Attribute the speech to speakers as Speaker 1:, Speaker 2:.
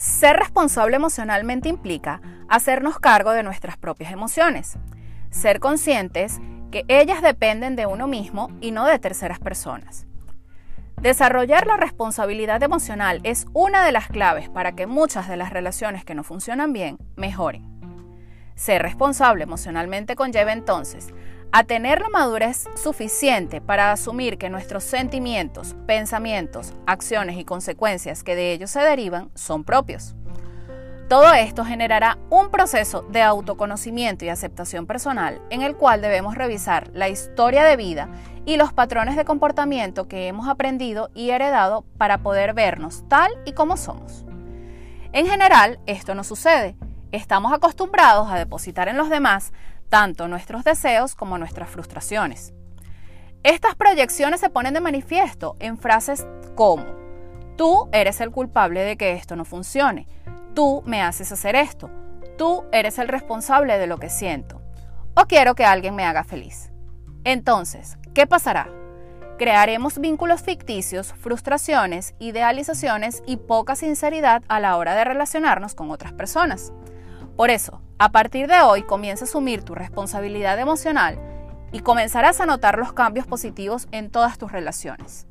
Speaker 1: Ser responsable emocionalmente implica hacernos cargo de nuestras propias emociones, ser conscientes que ellas dependen de uno mismo y no de terceras personas. Desarrollar la responsabilidad emocional es una de las claves para que muchas de las relaciones que no funcionan bien mejoren. Ser responsable emocionalmente conlleva entonces a tener la madurez suficiente para asumir que nuestros sentimientos, pensamientos, acciones y consecuencias que de ellos se derivan son propios. Todo esto generará un proceso de autoconocimiento y aceptación personal en el cual debemos revisar la historia de vida y los patrones de comportamiento que hemos aprendido y heredado para poder vernos tal y como somos. En general, esto no sucede. Estamos acostumbrados a depositar en los demás tanto nuestros deseos como nuestras frustraciones. Estas proyecciones se ponen de manifiesto en frases como, tú eres el culpable de que esto no funcione, tú me haces hacer esto, tú eres el responsable de lo que siento, o quiero que alguien me haga feliz. Entonces, ¿qué pasará? Crearemos vínculos ficticios, frustraciones, idealizaciones y poca sinceridad a la hora de relacionarnos con otras personas. Por eso, a partir de hoy comienza a asumir tu responsabilidad emocional y comenzarás a notar los cambios positivos en todas tus relaciones.